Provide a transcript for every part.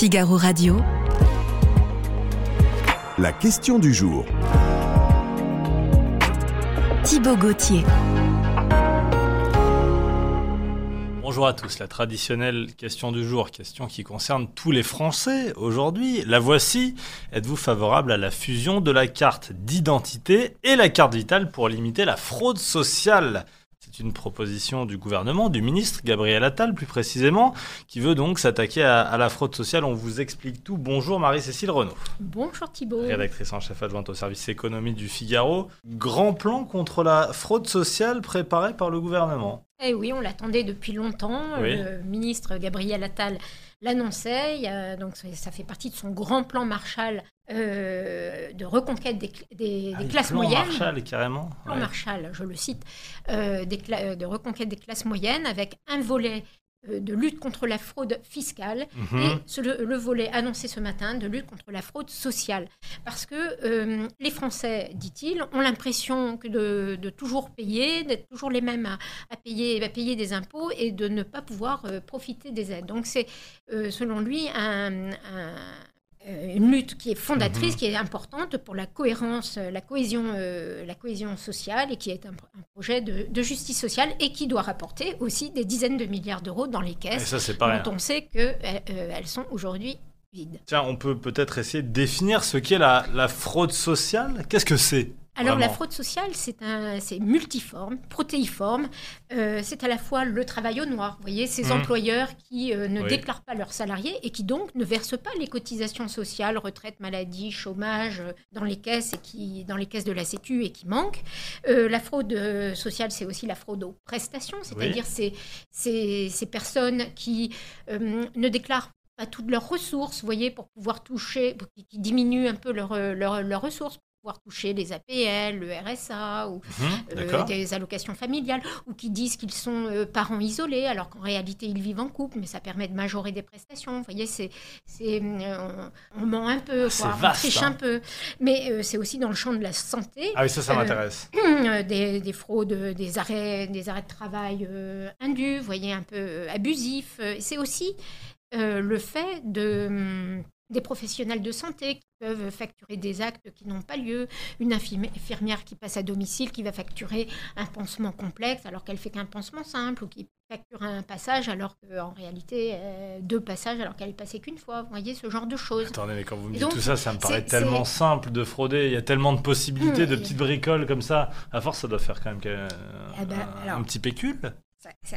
Figaro Radio. La question du jour. Thibaut Gauthier. Bonjour à tous, la traditionnelle question du jour, question qui concerne tous les Français aujourd'hui. La voici. Êtes-vous favorable à la fusion de la carte d'identité et la carte vitale pour limiter la fraude sociale? C'est une proposition du gouvernement, du ministre Gabriel Attal plus précisément, qui veut donc s'attaquer à, la fraude sociale. On vous explique tout. Bonjour Marie-Cécile Renaud. Bonjour Thibault. Rédactrice en chef adjointe au service économie du Figaro. Grand plan contre la fraude sociale préparé par le gouvernement. Eh oui, on l'attendait depuis longtemps. Le ministre Gabriel Attal l'annonçait. Donc ça fait partie de son grand plan Marshall euh, de reconquête des, des, ah, classes moyennes. Marshall, carrément. Plan Marshall, je le cite, euh, de reconquête des classes moyennes avec un volet de lutte contre la fraude fiscale mhm. et le, volet annoncé ce matin de lutte contre la fraude sociale. Parce que les Français, dit-il, ont l'impression que de, toujours payer, d'être toujours les mêmes à, payer, à payer des impôts et de ne pas pouvoir profiter des aides. Donc c'est, selon lui, un euh, une lutte qui est fondatrice, mhm. qui est importante pour la cohérence, euh, la cohésion, euh, la cohésion sociale et qui est un, projet de, justice sociale et qui doit rapporter aussi des dizaines de milliards d'euros dans les caisses. ça, c'est pas dont on sait qu'elles elles sont aujourd'hui vides. Tiens, on peut peut-être essayer de définir ce qu'est la, la fraude sociale. Qu'est-ce que c'est? Alors la fraude sociale, c'est multiforme, protéiforme. Euh, c'est à la fois le travail au noir, vous voyez, ces mmh. employeurs qui euh, ne déclarent pas leurs salariés et qui donc ne versent pas les cotisations sociales, retraite, maladie, chômage euh, dans les caisses et qui dans les caisses de la Sécu et qui manquent. la fraude sociale, c'est aussi la fraude aux prestations, c'est-à-dire ces, ces, personnes qui ne déclarent pas toutes leurs ressources, vous voyez, pour pouvoir toucher, qui diminuent un peu leurs ressources pouvoir toucher les APL, le RSA ou mhm, euh, des allocations familiales, ou qui disent qu'ils sont euh, parents isolés alors qu'en réalité ils vivent en couple, mais ça permet de majorer des prestations. Vous voyez, c'est, c'est euh, on, ment un peu, on triche un hein. peu. Mais c'est aussi dans le champ de la santé. Ah oui, ça, ça m'intéresse. Des, des, fraudes, des arrêts, des arrêts de travail indus, vous voyez, un peu abusifs. C'est aussi le fait de hum, des professionnels de santé qui peuvent facturer des actes qui n'ont pas lieu, une infirmière qui passe à domicile qui va facturer un pansement complexe alors qu'elle fait qu'un pansement simple ou qui facture un passage alors qu'en réalité euh, deux passages alors qu'elle est passée qu'une fois. Vous voyez ce genre de choses. Attendez, mais quand vous me dites tout ça, ça me paraît tellement simple de frauder. Il y a tellement de possibilités, de petites bricoles comme ça. À force, ça doit faire quand même eh ben, un, petit pécule.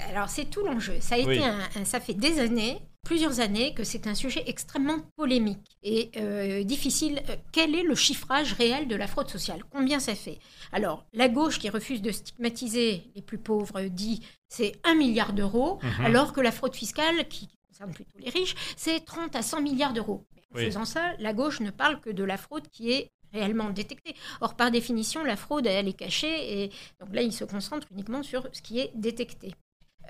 Alors c'est tout l'enjeu. Ça a été ça fait des années plusieurs années que c'est un sujet extrêmement polémique et euh, difficile. Euh, quel est le chiffrage réel de la fraude sociale? Combien ça fait? Alors, la gauche qui refuse de stigmatiser les plus pauvres dit c'est 1 milliard d'euros, mhm. alors que la fraude fiscale, qui concerne plutôt les riches, c'est 30 à 100 milliards d'euros. En faisant ça, la gauche ne parle que de la fraude qui est réellement détectée. Or, par définition, la fraude, elle est cachée, et donc là, il se concentre uniquement sur ce qui est détecté.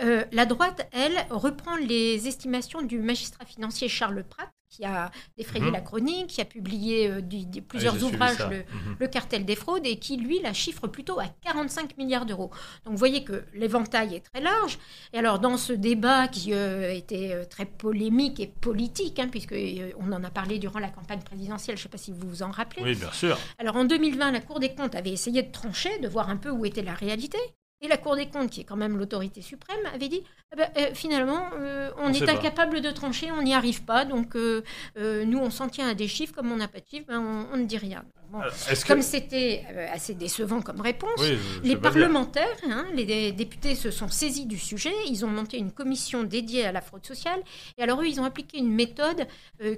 Euh, la droite, elle, reprend les estimations du magistrat financier Charles Pratt, qui a défrayé mhm. la chronique, qui a publié euh, plusieurs ah, ouvrages, mhm. le, cartel des fraudes, et qui, lui, la chiffre plutôt à 45 milliards d'euros. Donc vous voyez que l'éventail est très large. Et alors, dans ce débat qui euh, était très polémique et politique, hein, puisqu'on en a parlé durant la campagne présidentielle, je ne sais pas si vous vous en rappelez. Oui, bien sûr. Alors en 2020, la Cour des comptes avait essayé de trancher, de voir un peu où était la réalité. Et la Cour des comptes, qui est quand même l'autorité suprême, avait dit eh ben, euh, finalement, euh, on, est incapable de trancher, on n'y arrive pas. Donc, euh, nous, on s'en tient à des chiffres. Comme on n'a pas de chiffres, ben, on, ne dit rien. Comme c'était assez décevant comme réponse, les parlementaires, hein, les députés se sont saisis du sujet. Ils ont monté une commission dédiée à la fraude sociale. Et alors, eux, ils ont appliqué une méthode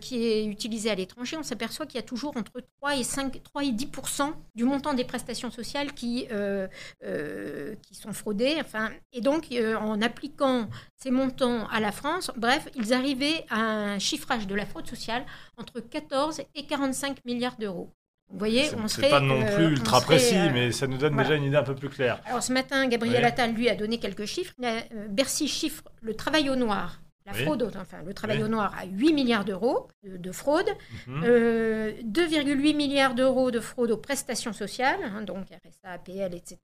qui est utilisée à l'étranger. On s'aperçoit qu'il y a toujours entre 3 et, 5, 3 et 10% du montant des prestations sociales qui, qui sont fraudées. Enfin, et donc, en appliquant ces montants à la France. Bref, ils arrivaient à un chiffrage de la fraude sociale entre 14 et 45 milliards d'euros. Vous voyez, on serait. pas non plus euh, ultra précis, euh, mais ça nous donne déjà une idée un peu plus claire. Alors ce matin, Gabriel Attal, lui, a donné quelques chiffres. Euh, Bercy chiffre le travail au noir la Oui. fraude, au- enfin le travail Oui. au noir, à 8 milliards d'euros de, de fraude, Mhm. euh, 2,8 milliards d'euros de fraude aux prestations sociales, hein, donc RSA, APL, etc.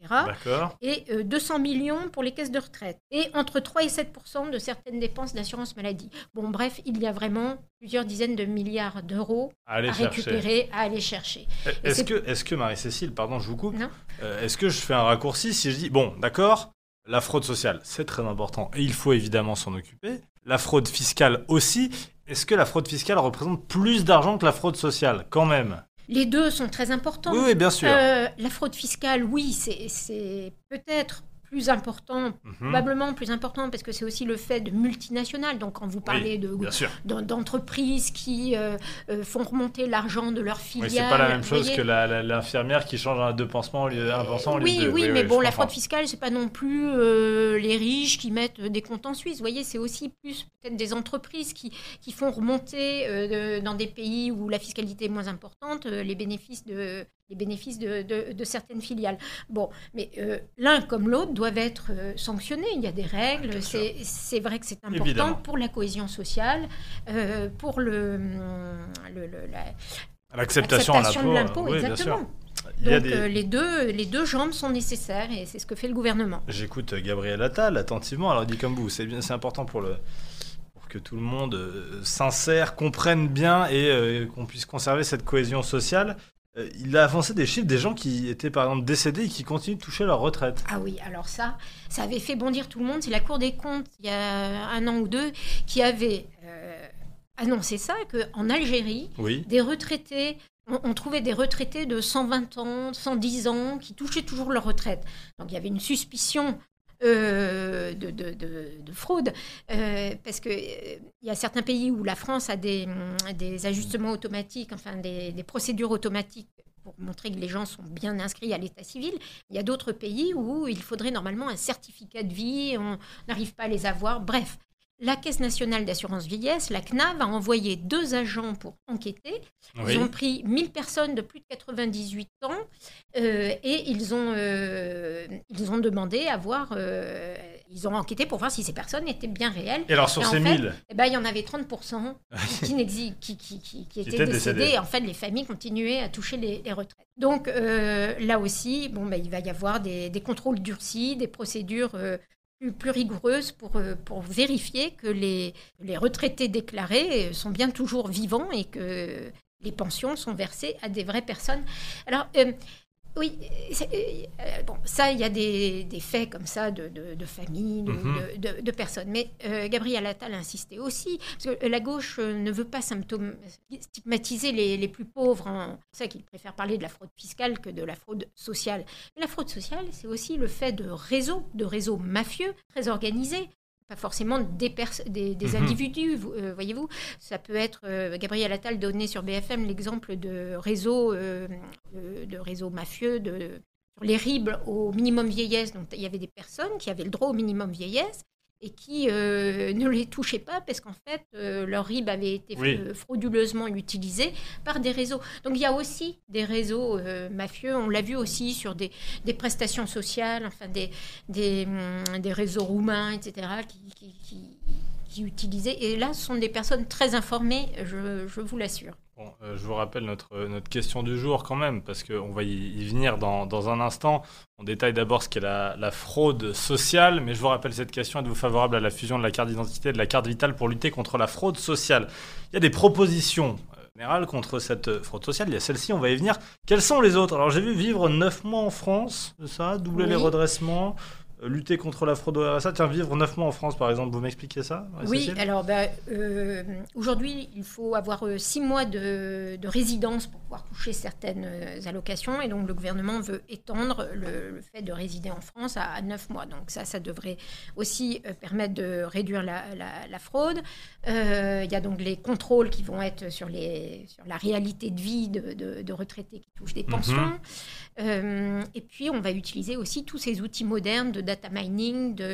Et euh, 200 millions pour les caisses de retraite. Et entre 3 et 7% de certaines dépenses d'assurance maladie. Bon, bref, il y a vraiment plusieurs dizaines de milliards d'euros à récupérer, à aller chercher. Est-ce c'est- que, est que Marie-Cécile, pardon, je vous coupe, Non. euh, est-ce que je fais un raccourci si je dis, bon, d'accord, la fraude sociale, c'est très important et il faut évidemment s'en occuper. La fraude fiscale aussi. Est-ce que la fraude fiscale représente plus d'argent que la fraude sociale, quand même? Les deux sont très importants. Oui, oui, bien sûr. Euh, la fraude fiscale, oui, c'est- c'est peut-être plus important, Mhm. probablement plus important, parce que c'est aussi le fait de multinationales. Donc, quand vous parlez de, d'entreprises qui euh, euh, font remonter l'argent de leurs Oui, filiales. c'est pas la même chose voyez. que l'infirmière qui change un deux pansements au lieu d'un pansement au lieu Oui, de oui, mais bon, la fraude fiscale, c'est pas non plus euh, les riches qui mettent des comptes en Suisse. Vous voyez, c'est aussi plus peut-être des entreprises qui, qui font remonter euh, dans des pays où la fiscalité est moins importante les bénéfices de les bénéfices de, de- de certaines filiales. Bon, mais euh, l'un comme l'autre doivent être euh, sanctionnés. Il y a des règles. Sûr. C'est vrai que c'est important Évidemment. pour la cohésion sociale, euh, pour le, le- le- la, L'acceptation de l'impôt. oui, exactement. Il Donc des- euh, les, deux, les deux jambes sont nécessaires et c'est ce que fait le gouvernement. J'écoute Gabriel Attal attentivement. Alors, il dit comme vous, c'est important pour le pour que tout le monde euh, s'insère, comprenne bien et euh, qu'on puisse conserver cette cohésion sociale. Euh, il a avancé des chiffres des gens qui étaient par exemple décédés et qui continuent de toucher leur retraite. Ah oui, alors ça, ça avait fait bondir tout le monde. C'est la Cour des comptes, il y a un an ou deux, qui avait euh, annoncé ça, qu'en Algérie, Oui. des retraités, on, on trouvait des retraités de 120 ans, 110 ans, qui touchaient toujours leur retraite. Donc il y avait une suspicion euh, de, de- de- de fraude, euh, parce qu'il y a certains pays où la France a des, hum, des ajustements automatiques, enfin des, des procédures automatiques pour montrer que les gens sont bien inscrits à l'état civil. Il y a d'autres pays où il faudrait normalement un certificat de vie, on n'arrive pas à les avoir. Bref, la Caisse nationale d'assurance vieillesse, la CNAV, a envoyé deux agents pour enquêter. Oui. Ils ont pris 1000 personnes de plus de 98 ans euh, et ils ont, euh, ils ont demandé à voir, euh, ils ont enquêté pour voir si ces personnes étaient bien réelles. Et alors sur Et ces fait, 1000, Eh ben, il y en avait 30% qui, qui, qui, qui, étaient décédés. Et en fait, les familles continuaient à toucher les, les retraites. Donc là aussi, bon, ben, il va y avoir des, des contrôles durcis, des procédures plus, rigoureuses pour, euh, pour vérifier que les, les retraités déclarés euh, sont bien toujours vivants et que les pensions sont versées à des vraies personnes. Alors, euh, oui, c'est- euh, bon, ça, il y a des, des faits comme ça de, de, de famille, de, Mhm. de- personnes. Mais euh, Gabriel Attal insistait aussi, parce que la gauche euh, ne veut pas stigmatiser les, les plus pauvres. hein. C'est pour ça qu'il préfère parler de la fraude fiscale que de la fraude sociale. Mais la fraude sociale, c'est aussi le fait de réseaux, de réseaux mafieux, très organisés. Pas forcément des, pers- des, des Mhm. individus, vous- euh, voyez-vous. Ça peut être, euh, Gabriel Attal donnait sur BFM l'exemple de réseaux, euh, de réseaux mafieux, de, sur les RIB au minimum vieillesse. Donc, il y avait des personnes qui avaient le droit au minimum vieillesse et qui euh, ne les touchaient pas parce qu'en fait, euh, leur RIB avait été Oui. frauduleusement utilisé par des réseaux. Donc, il y a aussi des réseaux euh, mafieux. On l'a vu aussi sur des, des prestations sociales, enfin des, des, hum, des réseaux roumains, etc., qui, qui, qui- qui utilisaient. Et là, ce sont des personnes très informées, je, je vous l'assure. Bon, euh, je vous rappelle notre, notre question du jour quand même, parce qu'on va y, y venir dans, dans un instant. On détaille d'abord ce qu'est la, la fraude sociale, mais je vous rappelle cette question, êtes-vous favorable à la fusion de la carte d'identité et de la carte vitale pour lutter contre la fraude sociale? Il y a des propositions euh, générales contre cette euh, fraude sociale, il y a celle-ci, on va y venir. Quelles sont les autres? Alors j'ai vu vivre 9 mois en France, ça? Doubler les redressements, lutter contre la fraude au RSA. Tiens, vivre 9 mois en France par exemple, vous m'expliquez ça Oui, alors ben, euh, aujourd'hui, il faut avoir euh, six mois de, de résidence pour pouvoir toucher certaines euh, allocations. Et donc, le gouvernement veut étendre le, le fait de résider en France à, à neuf mois. Donc, ça, ça devrait aussi euh, permettre de réduire la, la- la fraude. Euh, Il y a donc les contrôles qui vont être sur, les, sur la réalité de vie de, de- de retraités qui touchent des Mhm. pensions. Euh, et puis, on va utiliser aussi tous ces outils modernes de data mining, de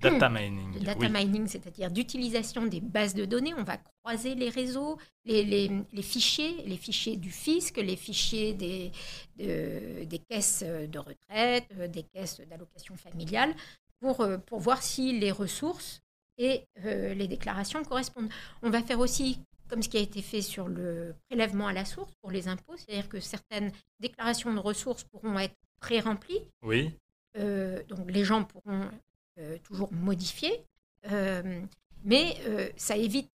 data mining. de data oui. mining, c'est-à-dire d'utilisation des bases de données. On va croiser les réseaux, les, les- les fichiers, les fichiers du fisc, les fichiers des, de- des caisses de retraite, euh, des caisses d'allocation familiale, pour, euh, pour voir si les ressources et euh, les déclarations correspondent. On va faire aussi comme ce qui a été fait sur le prélèvement à la source pour les impôts, c'est-à-dire que certaines déclarations de ressources pourront être pré-remplies. Oui. Euh, donc les gens pourront euh, toujours modifier, euh, mais ça évite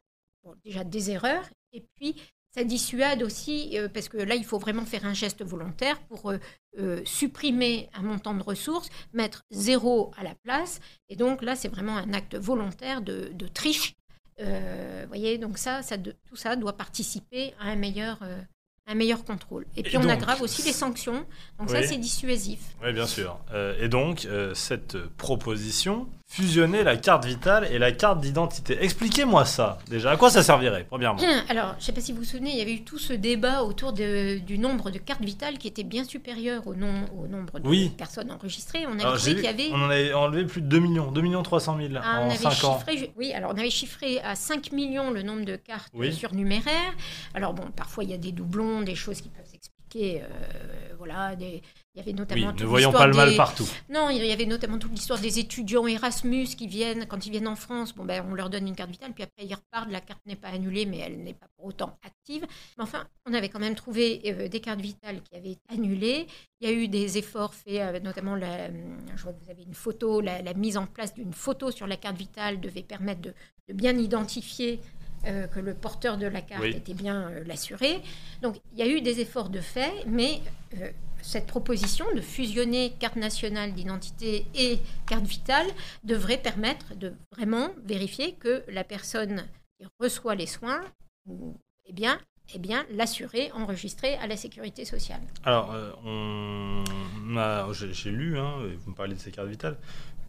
déjà des erreurs. Et puis ça dissuade aussi parce que là il faut vraiment faire un geste volontaire pour supprimer un montant de ressources, mettre zéro à la place. Et donc là c'est vraiment un acte volontaire de, triche. Vous voyez, donc ça, tout ça doit participer à un meilleur, un meilleur contrôle. Et puis on donc, aggrave aussi les sanctions, donc ça c'est dissuasif. Oui, bien sûr. Euh, et donc, euh, cette proposition, fusionner la carte vitale et la carte d'identité. Expliquez-moi ça, déjà. À quoi ça servirait, premièrement Alors, je ne sais pas si vous vous souvenez, il y avait eu tout ce débat autour de- du nombre de cartes vitales qui était bien supérieur au, nom- au nombre de Oui. personnes enregistrées. On qu'il y avait... on en avait enlevé plus de 2 millions, 2 millions 300 000 Ah, en avait 5 ans. oui, alors on avait chiffré à 5 millions le nombre de cartes Oui. surnuméraires. Alors bon, parfois il y a des doublons, des choses qui peuvent euh, voilà, des- il y avait Oui, notamment. ne toute voyons pas le mal des- partout. Non, il y avait notamment toute l'histoire des étudiants Erasmus qui viennent, quand ils viennent en France, bon, ben, on leur donne une carte vitale, puis après ils repartent, la carte n'est pas annulée, mais elle n'est pas pour autant active. Mais enfin, on avait quand même trouvé euh, des cartes vitales qui avaient été annulées. Il y a eu des efforts faits, euh, notamment, la, je vois que vous avez une photo, la, la mise en place d'une photo sur la carte vitale devait permettre de, de bien identifier euh, que le porteur de la carte Oui. était bien euh, l'assuré. Donc il y a eu des efforts de fait, mais euh, cette proposition de fusionner carte nationale d'identité et carte vitale devrait permettre de vraiment vérifier que la personne qui reçoit les soins eh bien, eh bien l'assuré enregistré à la sécurité sociale. Alors, on a- j'ai lu, hein, vous me parlez de ces cartes vitales,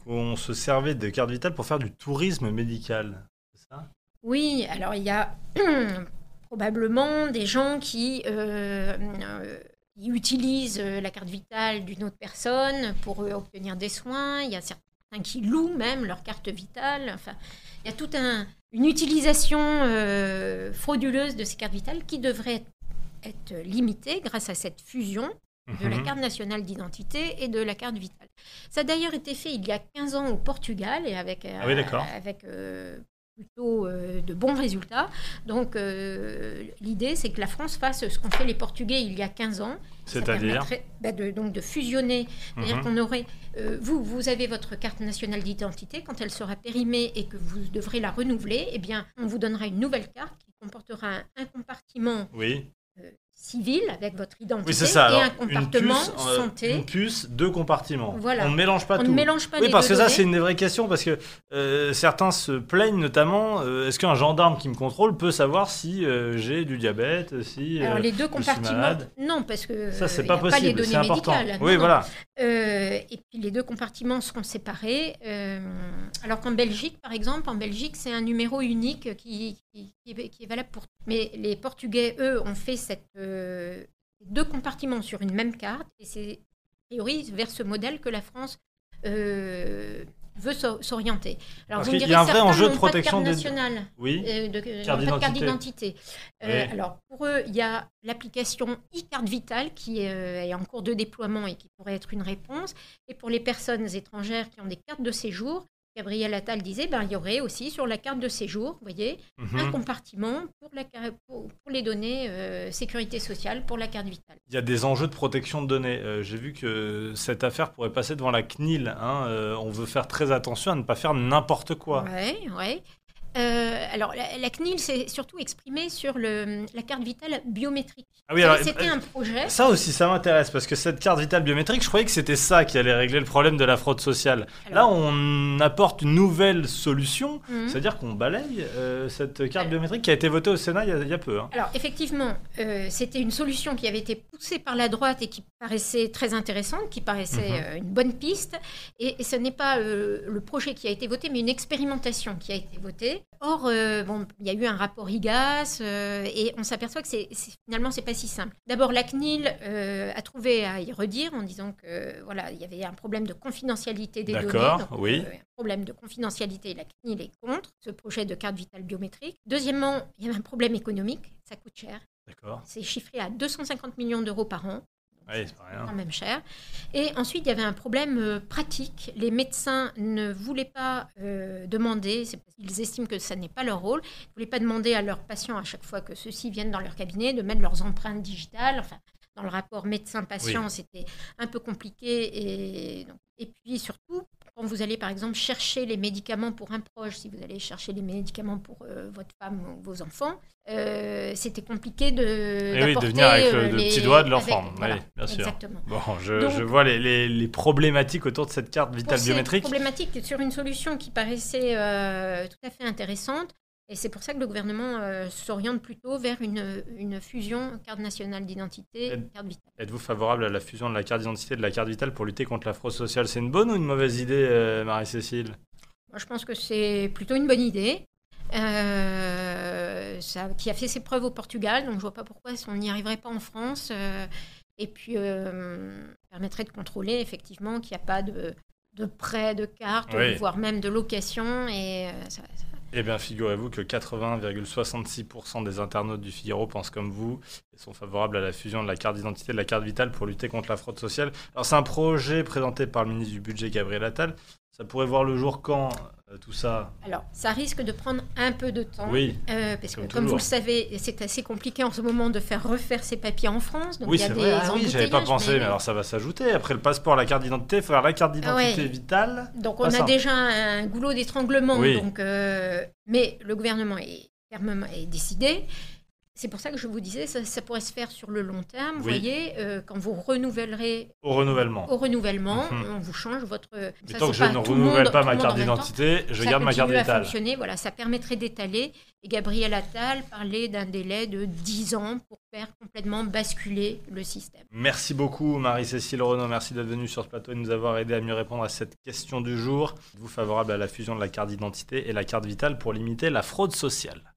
qu'on se servait de cartes vitales pour faire du tourisme médical. C'est ça? Oui, alors il y a probablement des gens qui, euh, euh, utilisent euh, la carte vitale d'une autre personne pour obtenir des soins. Il y a certains qui louent même leur carte vitale. Enfin, il y a toute un, une utilisation euh, frauduleuse de ces cartes vitales qui devrait être, limitée grâce à cette fusion de la Mhm. carte nationale d'identité et de la carte vitale. Ça a d'ailleurs été fait il y a 15 ans au Portugal et avec, Ah oui, d'accord. avec euh, plutôt euh, de bons résultats. Donc euh, l'idée, c'est que la France fasse ce qu'ont fait les Portugais il y a 15 ans. C'est-à-dire bah, de, donc de fusionner. C'est-à-dire Mhm. qu'on aurait... euh, vous, vous avez votre carte nationale d'identité. Quand elle sera périmée et que vous devrez la renouveler, eh bien, on vous donnera une nouvelle carte qui comportera un, un compartiment Oui. euh, civil avec votre identité Oui, c'est ça. et un une puce, euh, santé. Une puce, deux compartiments. Voilà. On ne mélange pas On tout. ne mélange pas oui, les parce deux que ça, c'est une vraie question, parce que euh, certains se plaignent notamment, euh, est-ce qu'un gendarme qui me contrôle peut savoir si euh, j'ai du diabète, si... Alors euh, les deux compartiments, non parce que ça, c'est euh, pas y a possible, les données c'est important. médicales. Oui, Non, non. voilà. Euh, et puis les deux compartiments seront séparés. euh, alors qu'en Belgique, par exemple, en Belgique, c'est un numéro unique qui, est, valable pour. Mais les Portugais, eux, ont fait cette, euh, deux compartiments sur une même carte, et c'est a priori vers ce modèle que la France veut s'o- s'orienter. Alors Parce vous me qu'il y direz, a un vrai enjeu de protection carte des- nationale Oui. euh, de, Carte de d'identité. Euh, Oui. Alors, pour eux, il y a l'application e-carte vitale qui euh, est en cours de déploiement et qui pourrait être une réponse. Et pour les personnes étrangères qui ont des cartes de séjour, Gabriel Attal disait, ben, il y aurait aussi sur la carte de séjour, vous voyez, un Mhm. compartiment pour, la, car- pour, pour les données euh, sécurité sociale pour la carte vitale. Il y a des enjeux de protection de données. Euh, J'ai vu que cette affaire pourrait passer devant la CNIL. hein. Euh, on veut faire très attention à ne pas faire n'importe quoi. Ouais, ouais. Euh, alors, la, la CNIL s'est surtout exprimée sur le, la carte vitale biométrique. Ah oui, C'était euh, un projet. Ça aussi, ça m'intéresse parce que cette carte vitale biométrique, je croyais que c'était ça qui allait régler le problème de la fraude sociale. Là, on apporte une nouvelle solution, Mhm. c'est-à-dire qu'on balaye euh, cette carte Alors- biométrique qui a été votée au Sénat il y a, il y a peu. hein. Alors effectivement, c'était une solution qui avait été poussée par la droite et qui paraissait très intéressante, qui paraissait Mhm. une bonne piste. Et, et ce n'est pas le projet qui a été voté, mais une expérimentation qui a été votée. Or, euh, bon, il y a eu un rapport IGAS euh, et on s'aperçoit que c'est, c'est- finalement c'est pas si simple. D'abord, la CNIL euh, a trouvé à y redire en disant que voilà, il y avait un problème de confidentialité des données. D'accord, oui. un problème de confidentialité, la CNIL est contre ce projet de carte vitale biométrique. Deuxièmement, il y avait un problème économique, ça coûte cher. D'accord. C'est chiffré à 250 millions d'euros par an. Oui, c'est pas rien. quand même cher. Et ensuite, il y avait un problème euh, pratique. Les médecins ne voulaient pas euh, demander, c'est parce qu'ils estiment que ça n'est pas leur rôle, ils ne voulaient pas demander à leurs patients, à chaque fois que ceux-ci viennent dans leur cabinet, de mettre leurs empreintes digitales. Enfin, dans le rapport médecin-patient, Oui. c'était un peu compliqué. Et, donc- et puis surtout, quand vous allez par exemple chercher les médicaments pour un proche, si vous allez chercher les médicaments pour euh, votre femme ou vos enfants, euh, c'était compliqué de. Et oui, de venir avec le- euh, le les- petit doigt de avec- l'enfant. Oui, bien sûr. Exactement. Bon, je, Donc- je vois les, les- les problématiques autour de cette carte vitale biométrique. problématique sur une solution qui paraissait euh, tout à fait intéressante. Et c'est pour ça que le gouvernement euh, s'oriente plutôt vers une, une fusion carte nationale d'identité, Et- carte vitale. Êtes-vous favorable à la fusion de la carte d'identité et de la carte vitale pour lutter contre la fraude sociale? C'est une bonne ou une mauvaise idée, euh, Marie-Cécile? Moi, je pense que c'est plutôt une bonne idée. Euh, ça, qui a fait ses preuves au Portugal, donc je vois pas pourquoi on n'y arriverait pas en France. et puis, permettrait de contrôler effectivement qu'il n'y a pas de, de prêt de carte, Oui. voire même de location. Et ça- ça- Eh bien, figurez-vous que 80,66% des internautes du Figaro pensent comme vous et sont favorables à la fusion de la carte d'identité et de la carte vitale pour lutter contre la fraude sociale. Alors, c'est un projet présenté par le ministre du Budget, Gabriel Attal. Ça pourrait voir le jour quand, euh, tout ça Alors, ça risque de prendre un peu de temps. Oui, Euh, parce que, Comme vous le savez, c'est assez compliqué en ce moment de faire refaire ses papiers en France. Donc oui c'est vrai. Ah oui, j'avais pas pensé, mais... mais- alors ça va s'ajouter. Après le passeport, la carte d'identité, il faut faire la carte d'identité Ouais. vitale. Donc on a déjà un goulot d'étranglement. Oui. Donc, euh, mais le gouvernement est fermement est décidé. C'est pour ça que je vous disais, ça, ça pourrait se faire sur le long terme. Vous voyez, euh, quand vous renouvellerez Au renouvellement. au renouvellement, Mhm. on vous change votre. Mais ça, tant que je ne renouvelle pas ma carte d'identité, je ça garde ma carte à vitale. fonctionner, voilà, ça permettrait d'étaler. Et Gabriel Attal parlait d'un délai de 10 ans pour faire complètement basculer le système. Merci beaucoup Marie-Cécile Renaud, merci d'être venue sur ce plateau et de nous avoir aidé à mieux répondre à cette question du jour. Êtes-vous favorable à la fusion de la carte d'identité et la carte vitale pour limiter la fraude sociale?